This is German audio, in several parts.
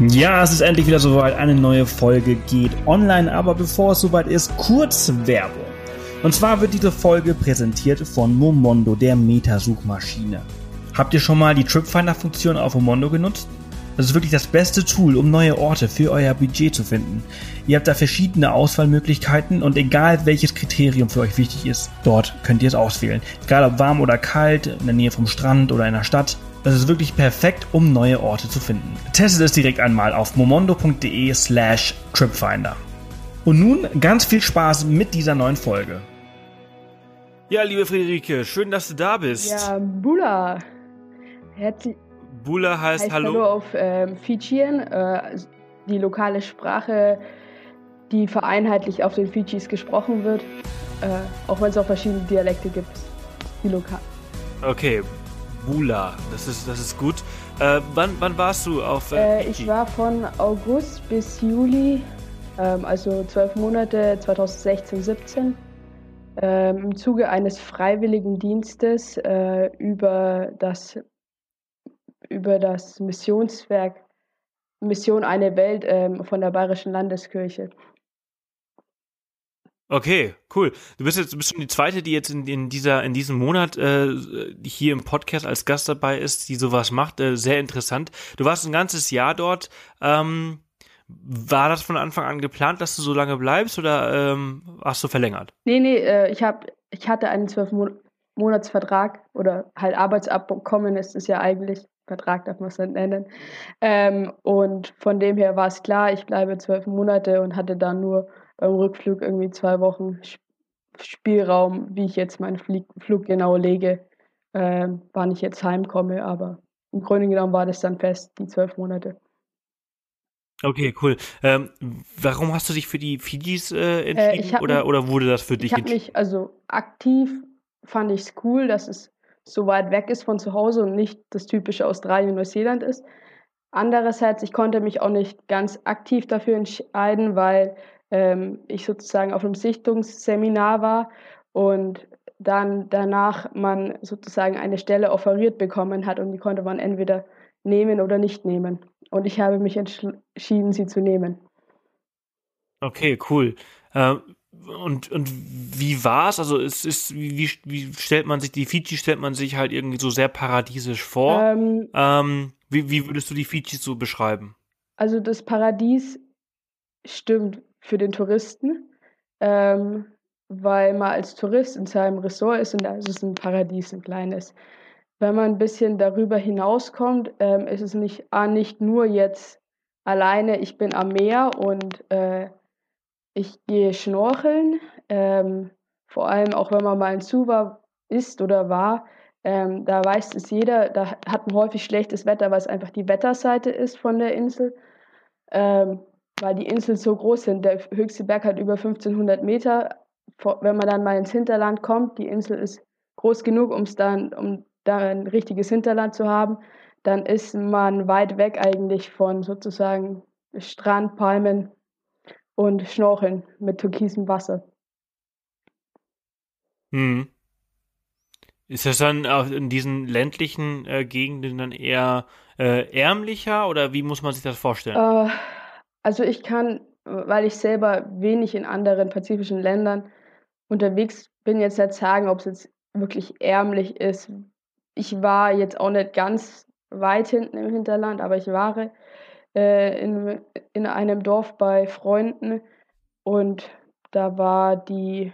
Ja, es ist endlich wieder soweit. Eine neue Folge geht online, aber bevor es soweit ist, kurz Werbung. Und zwar wird diese Folge präsentiert von Momondo, der Metasuchmaschine. Habt ihr schon mal die Tripfinder-Funktion auf Momondo genutzt? Das ist wirklich das beste Tool, um neue Orte für euer Budget zu finden. Ihr habt da verschiedene Auswahlmöglichkeiten und egal welches Kriterium für euch wichtig ist, dort könnt ihr es auswählen. Egal ob warm oder kalt, in der Nähe vom Strand oder in der Stadt. Das ist wirklich perfekt, um neue Orte zu finden. Testet es direkt einmal auf momondo.de slash tripfinder. Und nun ganz viel Spaß mit dieser neuen Folge. Ja, liebe Friederike, schön, dass du da bist. Ja, Bula. Herzlich Bula heißt, heißt Hallo. Hallo auf ähm, Fijian, äh, die lokale Sprache, die vereinheitlich auf den Fidschis gesprochen wird, äh, auch wenn es auch verschiedene Dialekte gibt, die lokal. Okay, Bula. Das ist, das ist gut. Äh, wann, wann warst du auf äh, äh Ich war von August bis Juli, ähm, also zwölf Monate 2016, 17, ähm, im Zuge eines freiwilligen Dienstes äh, über, das, über das Missionswerk Mission Eine Welt ähm, von der Bayerischen Landeskirche. Okay, cool. Du bist jetzt du bist schon die zweite, die jetzt in, in dieser in diesem Monat äh, hier im Podcast als Gast dabei ist, die sowas macht. Äh, sehr interessant. Du warst ein ganzes Jahr dort. Ähm, war das von Anfang an geplant, dass du so lange bleibst oder ähm, hast du verlängert? Nee, nee, äh, ich hab, ich hatte einen zwölf Mon Monatsvertrag oder halt Arbeitsabkommen ist es ja eigentlich. Vertrag darf man es nicht nennen. Ähm, und von dem her war es klar, ich bleibe zwölf Monate und hatte dann nur beim Rückflug irgendwie zwei Wochen Spielraum, wie ich jetzt meinen Flieg Flug genau lege, äh, wann ich jetzt heimkomme. Aber im Grunde genommen war das dann fest, die zwölf Monate. Okay, cool. Ähm, warum hast du dich für die Fidis äh, entschieden äh, oder, mich, oder wurde das für dich entschieden? Ich mich, also aktiv fand ich es cool, dass es so weit weg ist von zu Hause und nicht das typische Australien Neuseeland ist. Andererseits, ich konnte mich auch nicht ganz aktiv dafür entscheiden, weil ähm, ich sozusagen auf einem Sichtungsseminar war und dann danach man sozusagen eine Stelle offeriert bekommen hat und die konnte man entweder nehmen oder nicht nehmen. Und ich habe mich entschieden, sie zu nehmen. Okay, cool. Äh, und, und wie war es? Also es ist, wie, wie stellt man sich, die Fiji stellt man sich halt irgendwie so sehr paradiesisch vor. Ähm, ähm, wie, wie würdest du die Fiji so beschreiben? Also das Paradies stimmt für den Touristen, ähm, weil man als Tourist in seinem Ressort ist und da ist es ein Paradies, ein kleines. Wenn man ein bisschen darüber hinauskommt, ähm, ist es nicht, ah, nicht nur jetzt alleine, ich bin am Meer und äh, ich gehe schnorcheln. Ähm, vor allem auch wenn man mal in Suva ist oder war, ähm, da weiß es jeder, da hat man häufig schlechtes Wetter, weil es einfach die Wetterseite ist von der Insel. Ähm, weil die Inseln so groß sind. Der höchste Berg hat über 1500 Meter. Wenn man dann mal ins Hinterland kommt, die Insel ist groß genug, um's dann, um da ein richtiges Hinterland zu haben, dann ist man weit weg eigentlich von sozusagen Strand, Palmen und Schnorcheln mit türkisem Wasser. Hm. Ist das dann in diesen ländlichen äh, Gegenden dann eher äh, ärmlicher oder wie muss man sich das vorstellen? Äh, also ich kann, weil ich selber wenig in anderen pazifischen Ländern unterwegs bin, jetzt nicht sagen, ob es jetzt wirklich ärmlich ist. Ich war jetzt auch nicht ganz weit hinten im Hinterland, aber ich war äh, in, in einem Dorf bei Freunden und da war die,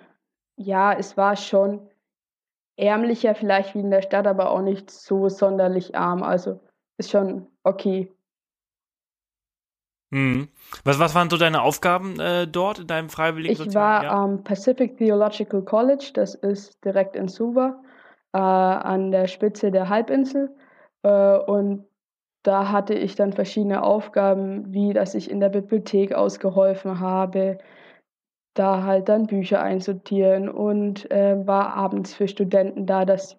ja, es war schon ärmlicher vielleicht wie in der Stadt, aber auch nicht so sonderlich arm. Also ist schon okay. Mhm. Was, was waren so deine Aufgaben äh, dort in deinem freiwilligen Ich war am ähm, Pacific Theological College, das ist direkt in Suva, äh, an der Spitze der Halbinsel. Äh, und da hatte ich dann verschiedene Aufgaben, wie dass ich in der Bibliothek ausgeholfen habe, da halt dann Bücher einsortieren und äh, war abends für Studenten da, dass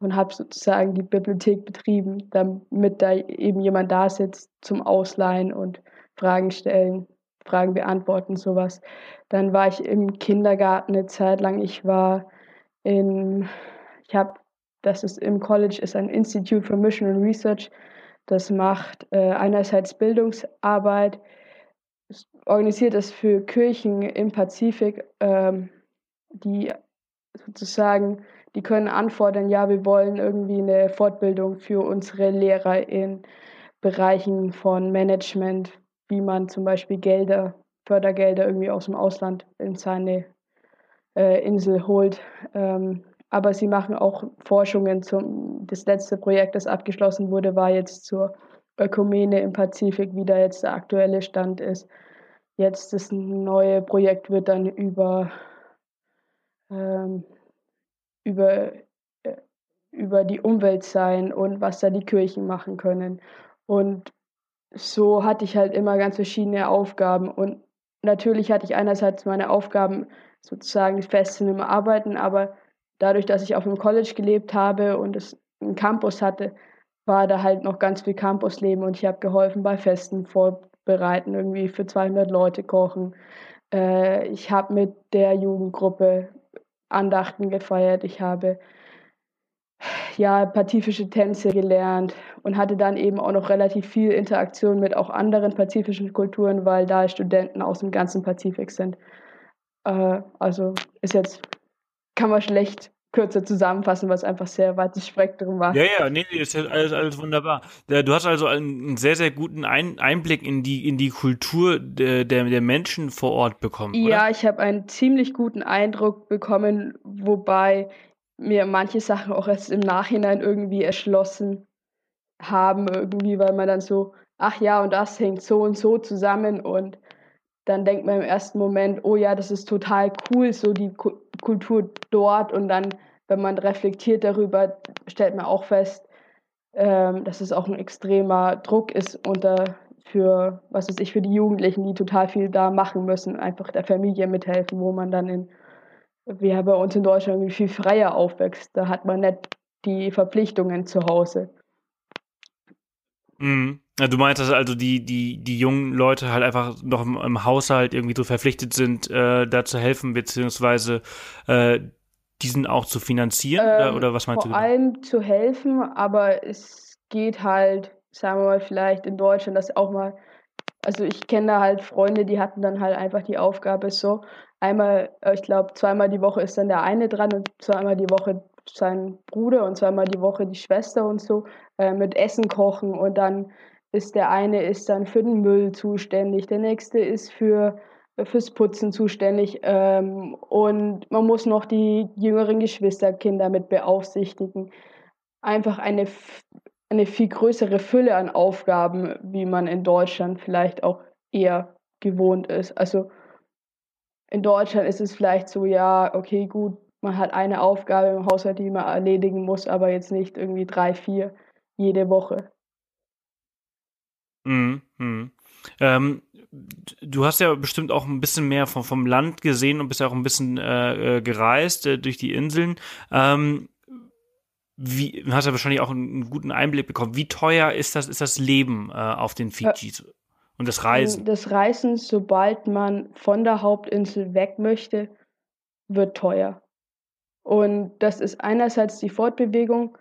und habe sozusagen die Bibliothek betrieben, damit da eben jemand da sitzt zum Ausleihen und Fragen stellen, Fragen beantworten, sowas. Dann war ich im Kindergarten eine Zeit lang. Ich war in, ich habe, das ist im College, ist ein Institute for Mission and Research. Das macht äh, einerseits Bildungsarbeit, organisiert das für Kirchen im Pazifik, ähm, die sozusagen, die können anfordern, ja, wir wollen irgendwie eine Fortbildung für unsere Lehrer in Bereichen von Management, wie man zum Beispiel Gelder, Fördergelder irgendwie aus dem Ausland in seine äh, Insel holt. Ähm, aber sie machen auch Forschungen zum, das letzte Projekt, das abgeschlossen wurde, war jetzt zur Ökumene im Pazifik, wie da jetzt der aktuelle Stand ist. Jetzt das neue Projekt wird dann über, ähm, über, äh, über die Umwelt sein und was da die Kirchen machen können. Und so hatte ich halt immer ganz verschiedene Aufgaben. Und natürlich hatte ich einerseits meine Aufgaben sozusagen fest in dem Arbeiten, aber dadurch, dass ich auf dem College gelebt habe und es einen Campus hatte, war da halt noch ganz viel Campusleben und ich habe geholfen bei Festen vorbereiten, irgendwie für 200 Leute kochen. Äh, ich habe mit der Jugendgruppe Andachten gefeiert. Ich habe ja pazifische Tänze gelernt und hatte dann eben auch noch relativ viel Interaktion mit auch anderen pazifischen Kulturen, weil da Studenten aus dem ganzen Pazifik sind. Äh, also ist jetzt kann man schlecht kürzer zusammenfassen, was einfach sehr weites Spektrum war. Ja, ja, nee, nee, ist alles, alles wunderbar. Du hast also einen sehr, sehr guten Einblick in die, in die Kultur der, der Menschen vor Ort bekommen. Ja, oder? ich habe einen ziemlich guten Eindruck bekommen, wobei mir manche Sachen auch erst im Nachhinein irgendwie erschlossen haben, irgendwie, weil man dann so, ach ja, und das hängt so und so zusammen und dann denkt man im ersten Moment, oh ja, das ist total cool, so die Kultur dort. Und dann, wenn man reflektiert darüber, stellt man auch fest, ähm, dass es auch ein extremer Druck ist unter für, was weiß ich, für die Jugendlichen, die total viel da machen müssen, einfach der Familie mithelfen, wo man dann in, wie ja bei uns in Deutschland irgendwie viel freier aufwächst. Da hat man nicht die Verpflichtungen zu Hause. Mhm. Ja, du meinst, dass also die, die, die jungen Leute halt einfach noch im, im Haushalt irgendwie so verpflichtet sind, äh, da zu helfen, beziehungsweise äh, diesen auch zu finanzieren? Ähm, oder, oder, was meinst vor du? Vor allem zu helfen, aber es geht halt, sagen wir mal, vielleicht in Deutschland, dass auch mal, also ich kenne da halt Freunde, die hatten dann halt einfach die Aufgabe so, einmal, äh, ich glaube, zweimal die Woche ist dann der eine dran und zweimal die Woche sein Bruder und zweimal die Woche die Schwester und so äh, mit Essen kochen und dann ist der eine ist dann für den Müll zuständig, der nächste ist für äh, fürs Putzen zuständig ähm, und man muss noch die jüngeren Geschwisterkinder mit beaufsichtigen. Einfach eine, eine viel größere Fülle an Aufgaben, wie man in Deutschland vielleicht auch eher gewohnt ist. Also in Deutschland ist es vielleicht so, ja, okay, gut, man hat eine Aufgabe im Haushalt, die man erledigen muss, aber jetzt nicht irgendwie drei, vier jede Woche. Mhm. Mhm. Ähm, du hast ja bestimmt auch ein bisschen mehr vom, vom Land gesehen und bist ja auch ein bisschen äh, äh gereist äh, durch die Inseln. Ähm, wie, du hast ja wahrscheinlich auch einen, einen, guten Einblick bekommen. Wie teuer ist das, ist das Leben äh, auf den Fidschis und das Reisen? Das Reisen, sobald man von der Hauptinsel weg möchte, wird teuer. Und das ist einerseits die Fortbewegung,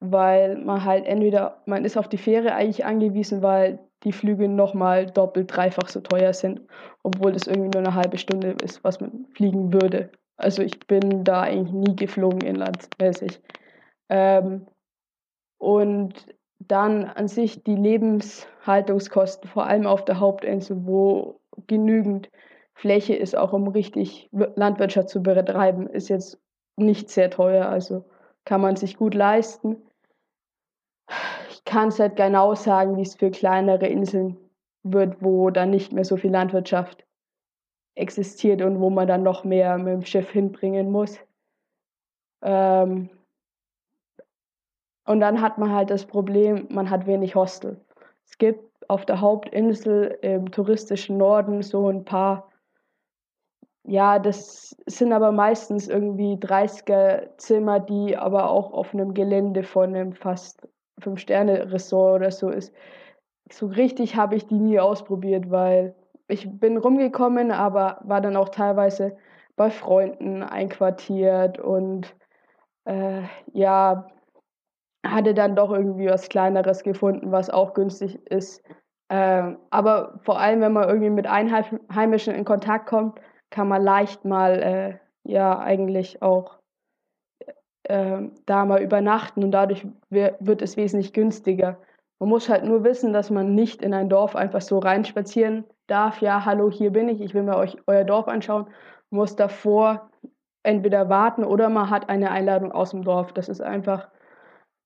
weil man halt entweder, man ist auf die Fähre eigentlich angewiesen, weil die Flüge nochmal doppelt, dreifach so teuer sind, obwohl das irgendwie nur eine halbe Stunde ist, was man fliegen würde. Also ich bin da eigentlich nie geflogen inlandsmäßig. Ähm, und dann an sich die Lebenshaltungskosten, vor allem auf der Hauptinsel, wo genügend Fläche ist, auch um richtig Landwirtschaft zu betreiben, ist jetzt nicht sehr teuer, also kann man sich gut leisten. Ich kann es halt genau sagen, wie es für kleinere Inseln wird, wo dann nicht mehr so viel Landwirtschaft existiert und wo man dann noch mehr mit dem Schiff hinbringen muss. Ähm und dann hat man halt das Problem, man hat wenig Hostel. Es gibt auf der Hauptinsel im touristischen Norden so ein paar ja, das sind aber meistens irgendwie 30er Zimmer, die aber auch auf einem Gelände von einem fast Fünf-Sterne-Ressort oder so ist. So richtig habe ich die nie ausprobiert, weil ich bin rumgekommen, aber war dann auch teilweise bei Freunden einquartiert und äh, ja, hatte dann doch irgendwie was Kleineres gefunden, was auch günstig ist. Ähm, aber vor allem, wenn man irgendwie mit Einheimischen in Kontakt kommt, kann man leicht mal äh, ja eigentlich auch äh, da mal übernachten und dadurch wird es wesentlich günstiger. Man muss halt nur wissen, dass man nicht in ein Dorf einfach so reinspazieren darf. Ja, hallo, hier bin ich, ich will mir euch euer Dorf anschauen. Man muss davor entweder warten oder man hat eine Einladung aus dem Dorf. Das ist einfach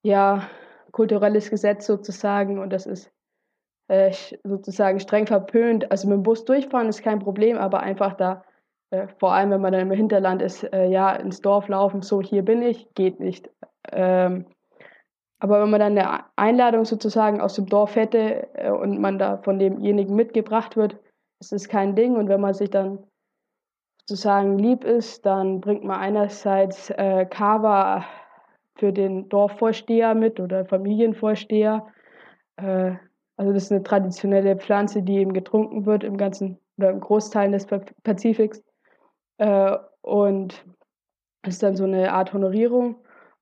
ja kulturelles Gesetz sozusagen und das ist äh, sozusagen streng verpönt. Also mit dem Bus durchfahren ist kein Problem, aber einfach da äh, vor allem wenn man dann im Hinterland ist, äh, ja, ins Dorf laufen, so hier bin ich, geht nicht. Ähm, aber wenn man dann eine Einladung sozusagen aus dem Dorf hätte äh, und man da von demjenigen mitgebracht wird, ist es kein Ding. Und wenn man sich dann sozusagen lieb ist, dann bringt man einerseits äh, Kava für den Dorfvorsteher mit oder Familienvorsteher. Äh, also das ist eine traditionelle Pflanze, die eben getrunken wird im ganzen oder im Großteil des Pazifiks. Äh, und ist dann so eine Art Honorierung.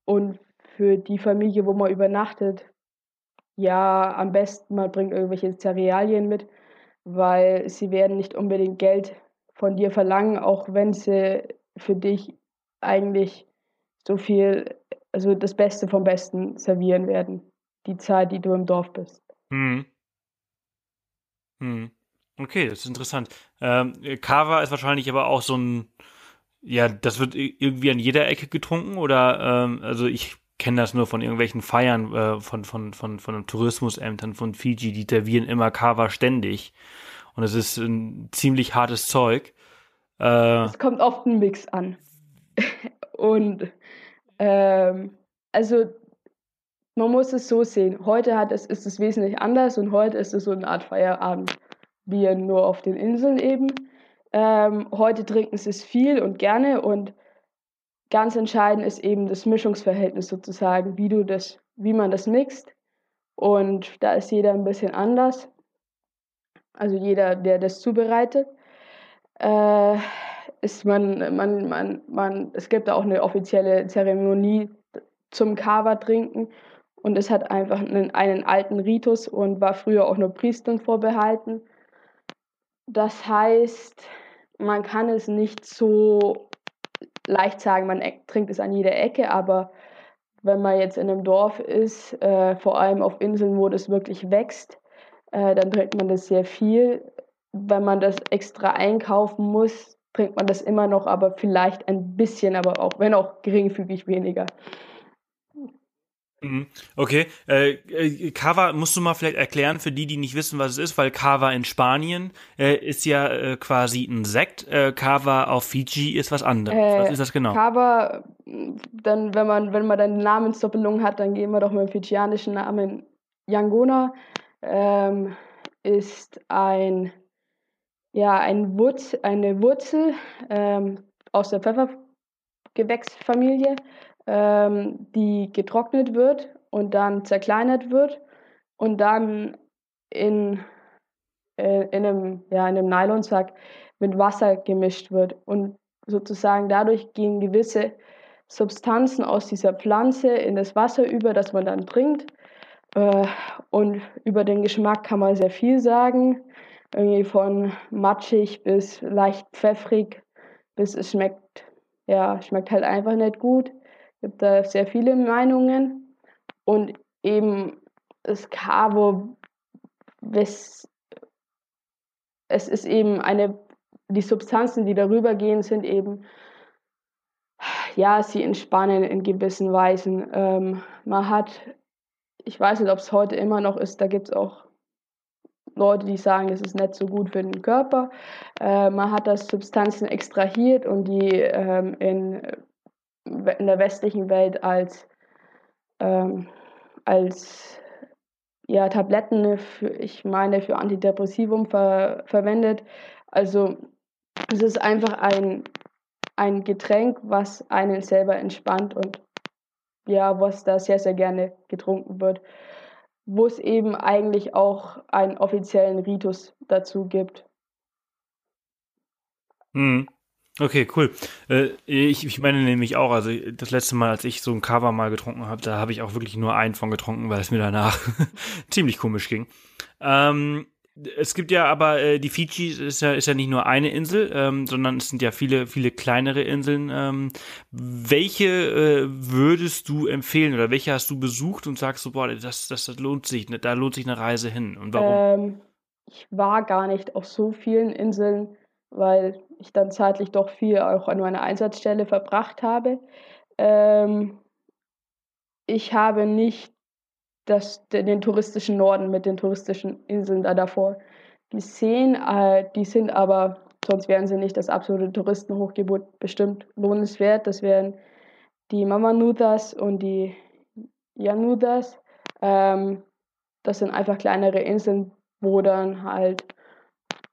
Und für die Familie, wo man übernachtet, ja, am besten man bringt irgendwelche Cerealien mit, weil sie werden nicht unbedingt Geld von dir verlangen, auch wenn sie für dich eigentlich so viel, also das Beste vom Besten servieren werden, die Zeit, die du im Dorf bist. Hm. Hm. Okay, das ist interessant. Ähm, Kava ist wahrscheinlich aber auch so ein, ja, das wird irgendwie an jeder Ecke getrunken oder, ähm, also ich kenne das nur von irgendwelchen Feiern äh, von, von, von, von Tourismusämtern von Fiji, die servieren immer Kava ständig. Und es ist ein ziemlich hartes Zeug. Äh, es kommt oft ein Mix an. Und ähm, also man muss es so sehen. Heute hat es, ist es wesentlich anders und heute ist es so eine Art Feierabend Bier nur auf den Inseln eben. Ähm, heute trinken sie es viel und gerne und ganz entscheidend ist eben das Mischungsverhältnis sozusagen, wie du das, wie man das mixt. Und da ist jeder ein bisschen anders. Also jeder, der das zubereitet. Äh, ist man, man, man, man, es gibt auch eine offizielle Zeremonie zum Kava trinken und es hat einfach einen, einen alten Ritus und war früher auch nur Priestern vorbehalten. Das heißt, man kann es nicht so leicht sagen, man e-, trinkt es an jeder Ecke, aber wenn man jetzt in einem Dorf ist, äh, vor allem auf Inseln, wo das wirklich wächst, äh, dann trinkt man das sehr viel. Wenn man das extra einkaufen muss, trinkt man das immer noch, aber vielleicht ein bisschen, aber auch, wenn auch geringfügig weniger. Mhm. Okay, äh, äh, Cava musst du mal vielleicht erklären für die, die nicht wissen, was es ist, weil Cava in Spanien äh, ist ja äh, quasi ein Sekt, äh, Cava auf Fiji ist was anderes. Äh, was ist das genau? Cava, dann wenn man wenn man dann Namensdoppelung hat, dann gehen wir doch mit dem fijianischen Namen Yangona. Ähm, ist ein ja ein Wurz, eine Wurzel ähm, aus der Pfeffergewächsfamilie ähm, die getrocknet wird und dann zerkleinert wird und dann in, äh, in, einem, ja, in einem Nylonsack mit Wasser gemischt wird. Und sozusagen dadurch gehen gewisse Substanzen aus dieser Pflanze in das Wasser über, das man dann trinkt. Äh, und über den Geschmack kann man sehr viel sagen. Irgendwie von matschig bis leicht pfeffrig, bis es schmeckt, ja, schmeckt halt einfach nicht gut gibt da sehr viele Meinungen und eben das Cabo, es ist eben eine, die Substanzen, die darüber gehen, sind eben, ja, sie entspannen in gewissen Weisen. Ähm, man hat, ich weiß nicht, ob es heute immer noch ist, da gibt es auch Leute, die sagen, es ist nicht so gut für den Körper. Äh, man hat das Substanzen extrahiert und die ähm, in in der westlichen Welt als, ähm, als ja, Tabletten, für, ich meine, für Antidepressivum ver, verwendet. Also es ist einfach ein, ein Getränk, was einen selber entspannt und ja, was da sehr, sehr gerne getrunken wird. Wo es eben eigentlich auch einen offiziellen Ritus dazu gibt. Hm. Okay, cool. Äh, ich, ich meine nämlich auch, also das letzte Mal, als ich so ein Cover mal getrunken habe, da habe ich auch wirklich nur einen von getrunken, weil es mir danach ziemlich komisch ging. Ähm, es gibt ja aber, äh, die Fiji ist ja, ist ja nicht nur eine Insel, ähm, sondern es sind ja viele, viele kleinere Inseln. Ähm, welche äh, würdest du empfehlen oder welche hast du besucht und sagst so, boah, das, das, das lohnt sich, da lohnt sich eine Reise hin und warum? Ähm, ich war gar nicht auf so vielen Inseln, weil ich dann zeitlich doch viel auch an meiner Einsatzstelle verbracht habe. Ähm, ich habe nicht das, den touristischen Norden mit den touristischen Inseln da davor gesehen. Äh, die sind aber, sonst wären sie nicht das absolute Touristenhochgebot, bestimmt lohnenswert. Das wären die Mamanudas und die Janudas. Ähm, das sind einfach kleinere Inseln, wo dann halt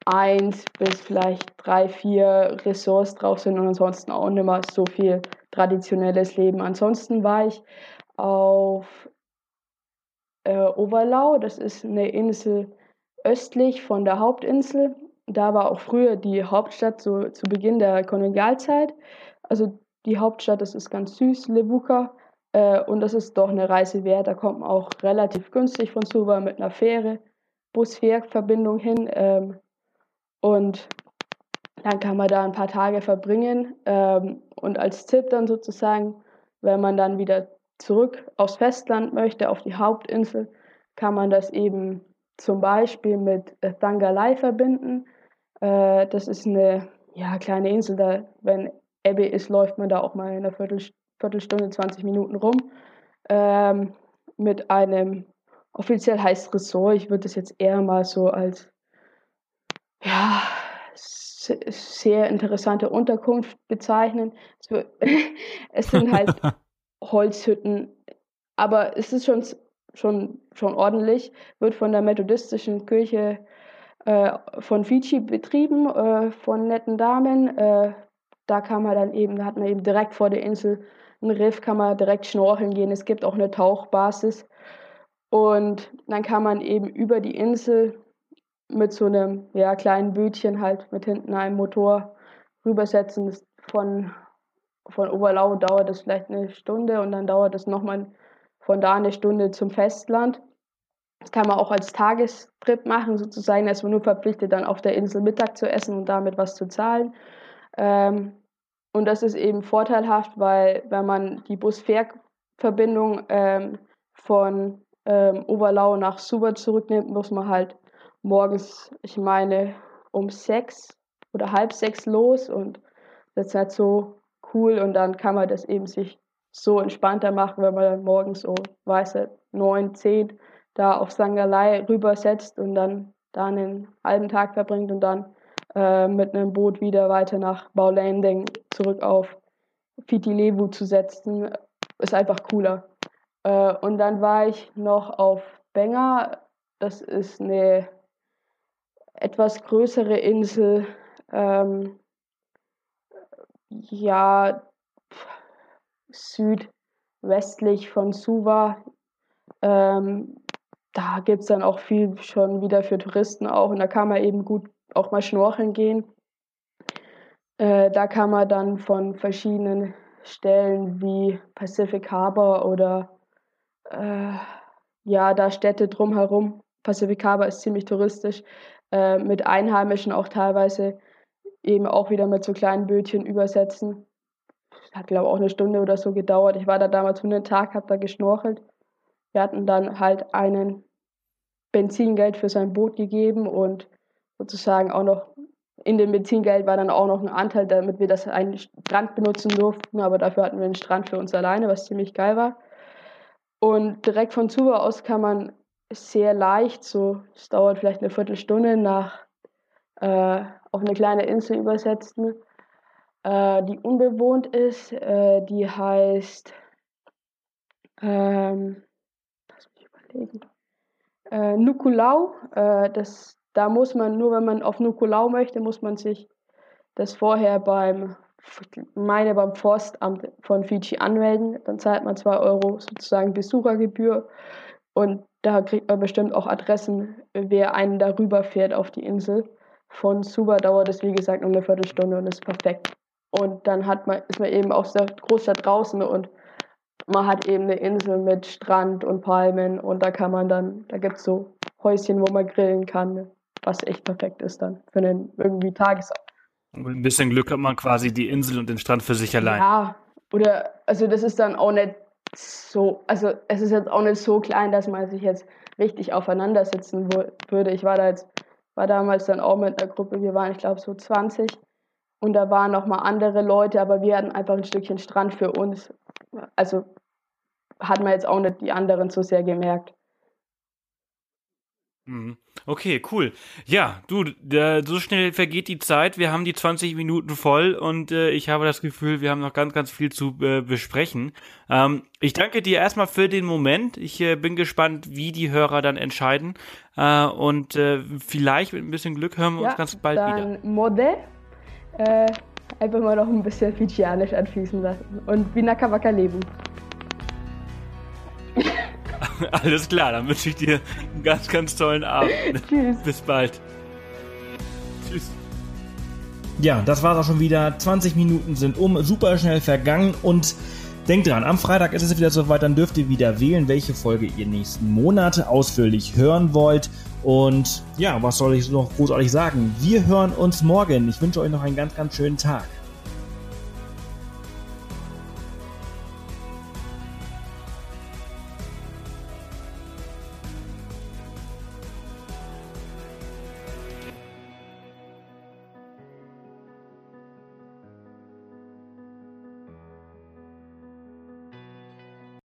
eins bis vielleicht drei, vier Ressorts drauf sind und ansonsten auch nicht mehr so viel traditionelles Leben. Ansonsten war ich auf äh, Overlau, das ist eine Insel östlich von der Hauptinsel. Da war auch früher die Hauptstadt so zu Beginn der Kolonialzeit. Also die Hauptstadt, das ist ganz süß, Lebuka. Äh, und das ist doch eine Reise wert. Da kommt man auch relativ günstig von Suva mit einer Fähre, Bus-Fähr-Verbindung hin. Ähm, und dann kann man da ein paar Tage verbringen. Ähm, und als Tipp dann sozusagen, wenn man dann wieder zurück aufs Festland möchte, auf die Hauptinsel, kann man das eben zum Beispiel mit Thangalai verbinden. Äh, das ist eine ja, kleine Insel, da, wenn Ebbe ist, läuft man da auch mal in einer Viertel, Viertelstunde, 20 Minuten rum. Ähm, mit einem, offiziell heißt Ressort, ich würde das jetzt eher mal so als ja, sehr interessante Unterkunft bezeichnen. Es sind halt Holzhütten, aber es ist schon, schon, schon ordentlich, wird von der methodistischen Kirche äh, von Fiji betrieben, äh, von netten Damen. Äh, da kann man dann eben, da hat man eben direkt vor der Insel ein Riff, kann man direkt schnorcheln gehen. Es gibt auch eine Tauchbasis. Und dann kann man eben über die Insel mit so einem ja, kleinen Bötchen halt mit hinten einem Motor rübersetzen. von von Oberlau dauert das vielleicht eine Stunde und dann dauert es nochmal von da eine Stunde zum Festland. Das kann man auch als Tagestrip machen, sozusagen, dass man nur verpflichtet, dann auf der Insel Mittag zu essen und damit was zu zahlen. Ähm, und das ist eben vorteilhaft, weil wenn man die Bus-Fähr-Verbindung ähm, von ähm, Oberlau nach Suba zurücknimmt, muss man halt morgens, ich meine, um sechs oder halb sechs los und das ist halt so cool und dann kann man das eben sich so entspannter machen, wenn man dann morgens so, weiß ich, neun, zehn da auf Sangalai rübersetzt und dann da einen halben Tag verbringt und dann äh, mit einem Boot wieder weiter nach Baulanding zurück auf Fitilevu zu setzen, ist einfach cooler. Äh, und dann war ich noch auf Benga, das ist eine etwas größere Insel, ähm, ja, südwestlich von Suva. Ähm, da gibt es dann auch viel schon wieder für Touristen auch und da kann man eben gut auch mal schnorcheln gehen. Äh, da kann man dann von verschiedenen Stellen wie Pacific Harbor oder äh, ja, da Städte drumherum. Pacific Harbor ist ziemlich touristisch, äh, mit Einheimischen auch teilweise eben auch wieder mit so kleinen Bötchen übersetzen. Hat, glaube ich, auch eine Stunde oder so gedauert. Ich war da damals für einen Tag, habe da geschnorchelt. Wir hatten dann halt einen Benzingeld für sein Boot gegeben und sozusagen auch noch in dem Benzingeld war dann auch noch ein Anteil, damit wir das einen Strand benutzen durften, aber dafür hatten wir einen Strand für uns alleine, was ziemlich geil war. Und direkt von Zuba aus kann man sehr leicht, so es dauert vielleicht eine Viertelstunde nach äh, auf eine kleine Insel übersetzen, äh, die unbewohnt ist. Äh, die heißt, ähm, lass mich überlegen, äh, Nukulau. Äh, das, da muss man, nur wenn man auf Nukulau möchte, muss man sich das vorher beim, meine beim Forstamt von Fiji anmelden. Dann zahlt man 2 Euro sozusagen Besuchergebühr. Und da kriegt man bestimmt auch Adressen, wer einen darüber fährt auf die Insel. Von Suba dauert es, wie gesagt, nur eine Viertelstunde und ist perfekt. Und dann hat man, ist man eben aus der Großstadt draußen und man hat eben eine Insel mit Strand und Palmen und da kann man dann, da gibt es so Häuschen, wo man grillen kann, was echt perfekt ist dann für einen irgendwie Tagesabend. Mit ein bisschen Glück hat man quasi die Insel und den Strand für sich allein. Ja, oder, also das ist dann auch nicht so, also es ist jetzt auch nicht so klein, dass man sich jetzt richtig aufeinander sitzen würde. Ich war da jetzt, war damals dann auch mit einer Gruppe, wir waren, ich glaube, so 20 und da waren noch mal andere Leute, aber wir hatten einfach ein Stückchen Strand für uns. Also hat man jetzt auch nicht die anderen so sehr gemerkt. Mhm. Okay, cool. Ja, du, äh, so schnell vergeht die Zeit. Wir haben die 20 Minuten voll und äh, ich habe das Gefühl, wir haben noch ganz, ganz viel zu äh, besprechen. Ähm, ich danke dir erstmal für den Moment. Ich äh, bin gespannt, wie die Hörer dann entscheiden. Äh, und äh, vielleicht mit ein bisschen Glück hören wir ja, uns ganz bald dann wieder. Mode. Einfach mal noch ein bisschen fidschianisch anfließen lassen. Und wie Nakawaka leben. Alles klar, dann wünsche ich dir einen ganz, ganz tollen Abend. Tschüss. Bis bald. Tschüss. Ja, das war's auch schon wieder. 20 Minuten sind um, super schnell vergangen und denkt dran, am Freitag ist es wieder soweit, dann dürft ihr wieder wählen, welche Folge ihr nächsten Monat ausführlich hören wollt. Und ja, was soll ich noch großartig sagen? Wir hören uns morgen. Ich wünsche euch noch einen ganz, ganz schönen Tag.